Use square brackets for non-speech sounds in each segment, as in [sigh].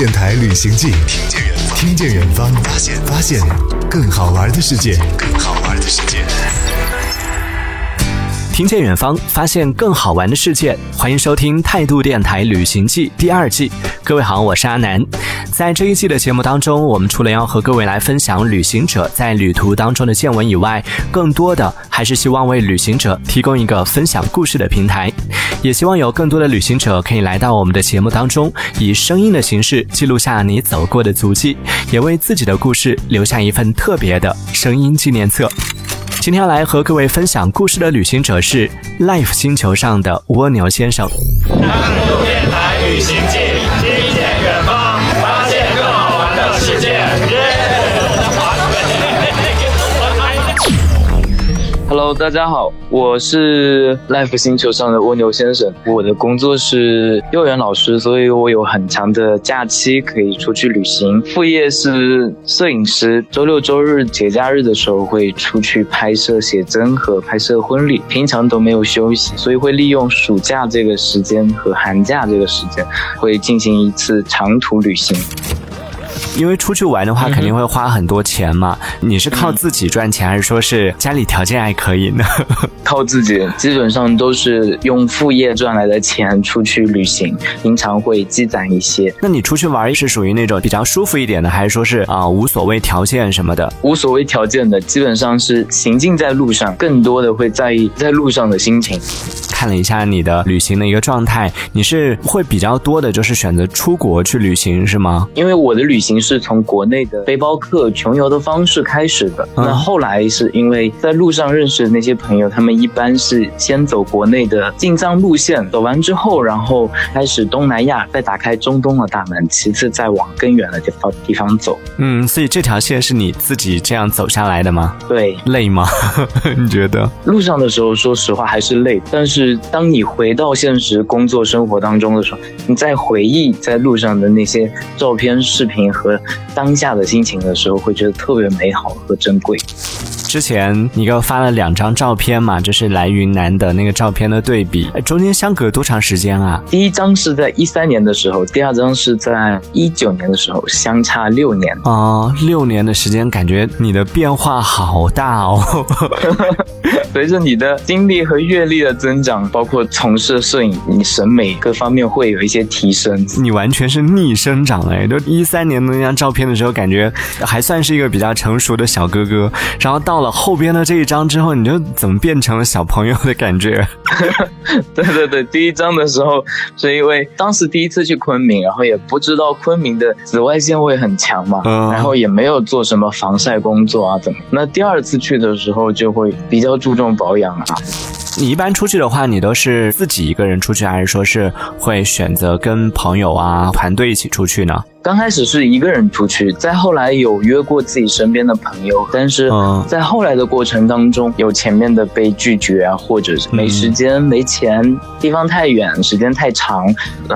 电台旅行记，听见远方，发现发现更好玩的世界，更好玩的世界。听见远方，发现更好玩的世界。欢迎收听《态度电台旅行记》第二季。各位好，我是阿南。在这一季的节目当中，我们除了要和各位来分享旅行者在旅途当中的见闻以外，更多的还是希望为旅行者提供一个分享故事的平台。也希望有更多的旅行者可以来到我们的节目当中，以声音的形式记录下你走过的足迹，也为自己的故事留下一份特别的声音纪念册。今天要来和各位分享故事的旅行者是 Life 星球上的蜗牛先生。态度电台旅行记，Hello，大家好，我是 Life 星球上的蜗牛先生。我的工作是幼儿园老师，所以我有很长的假期可以出去旅行。副业是摄影师，周六周日节假日的时候会出去拍摄写真和拍摄婚礼，平常都没有休息，所以会利用暑假这个时间和寒假这个时间，会进行一次长途旅行。因为出去玩的话，肯定会花很多钱嘛。你是靠自己赚钱，还是说是家里条件还可以呢？[laughs] 靠自己，基本上都是用副业赚来的钱出去旅行，平常会积攒一些。那你出去玩是属于那种比较舒服一点的，还是说是啊无所谓条件什么的？无所谓条件的，基本上是行进在路上，更多的会在意在路上的心情。看了一下你的旅行的一个状态，你是会比较多的，就是选择出国去旅行是吗？因为我的旅行是从国内的背包客穷游的方式开始的，那后来是因为在路上认识的那些朋友，他们一般是先走国内的进藏路线，走完之后，然后开始东南亚，再打开中东的大门，其次再往更远的地方地方走。嗯，所以这条线是你自己这样走下来的吗？对，[laughs] 累吗？[laughs] 你觉得？路上的时候，说实话还是累，但是当你回到现实工作生活当中的时候，你在回忆在路上的那些照片、视频和当下的心情的时候，会觉得特别美好和珍贵。之前你给我发了两张照片嘛，就是来云南的那个照片的对比，中间相隔多长时间啊？第一张是在一三年的时候，第二张是在一九年的时候，相差六年啊，六年的时间，感觉你的变化好大哦。[laughs] 随着你的经历和阅历的增长，包括从事摄影，你审美各方面会有一些提升。你完全是逆生长哎！就一三年的那张照片的时候，感觉还算是一个比较成熟的小哥哥，然后到了后边的这一张之后，你就怎么变成了小朋友的感觉？[laughs] 对对对，第一张的时候是因为当时第一次去昆明，然后也不知道昆明的紫外线会很强嘛，然后也没有做什么防晒工作啊，怎么？那第二次去的时候就会比较注重保养啊。你一般出去的话，你都是自己一个人出去，还是说是会选择跟朋友啊、团队一起出去呢？刚开始是一个人出去，再后来有约过自己身边的朋友，但是在后来的过程当中，有前面的被拒绝啊，或者是没时间、没钱，地方太远，时间太长，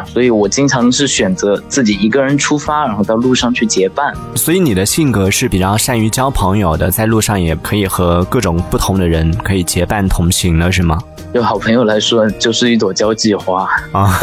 所以我经常是选择自己一个人出发，然后到路上去结伴。所以你的性格是比较善于交朋友的，在路上也可以和各种不同的人可以结伴同行了，是吗？对好朋友来说，就是一朵交际花啊。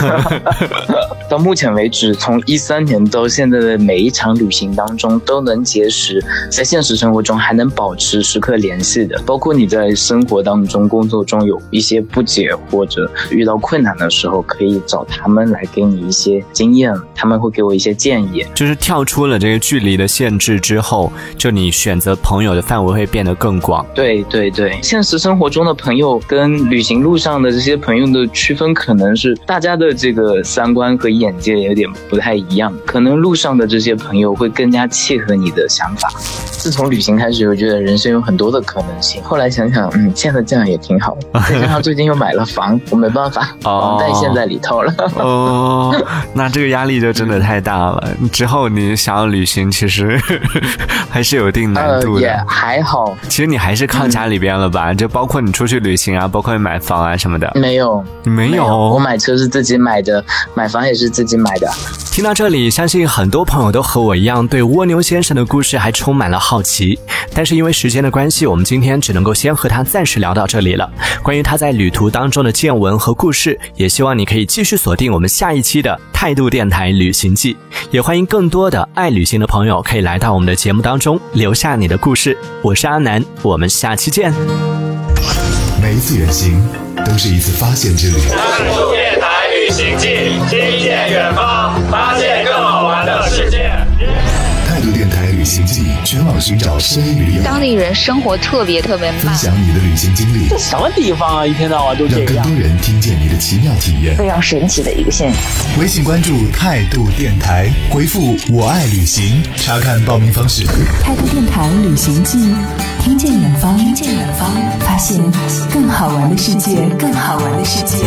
[laughs] 到目前为止，从一三年到现在的每一场旅行当中，都能结识在现实生活中还能保持时刻联系的，包括你在生活当中、工作中有一些不解或者遇到困难的时候，可以找他们来给你一些经验，他们会给我一些建议。就是跳出了这个距离的限制之后，就你选择朋友的范围会变得更广。对对对，现实生活中的朋友跟旅行路上的这些朋友的区分，可能是大家的这个三观和。眼界有点不太一样，可能路上的这些朋友会更加契合你的想法。自从旅行开始，我觉得人生有很多的可能性。后来想想，嗯，现在这样也挺好。再 [laughs] 加上最近又买了房，我没办法，[laughs] 房贷陷在里头了。哦，那这个压力就真的太大了。之后你想要旅行，其实 [laughs] 还是有一定难度的。也还好，其实你还是靠家里边了吧？就包括你出去旅行啊，包括你买房啊什么的。没有，没有。我买车是自己买的，买房也是。自己买的。听到这里，相信很多朋友都和我一样，对蜗牛先生的故事还充满了好奇。但是因为时间的关系，我们今天只能够先和他暂时聊到这里了。关于他在旅途当中的见闻和故事，也希望你可以继续锁定我们下一期的态度电台旅行记。也欢迎更多的爱旅行的朋友可以来到我们的节目当中，留下你的故事。我是阿南，我们下期见。每一次远行都是一次发现之旅。态度电台旅行记，听见远方，发现更旅行记，全网寻找声音旅游，当地人生活特别特别慢，分享你的旅行经历，这什么地方啊？一天到晚都这样。让更多人听见你的奇妙体验。非常神奇的一个现象。微信关注态度电台，回复“我爱旅行”，查看报名方式。态度电台旅行记，听见远方，听见远方，发现更好玩的世界，更好玩的世界。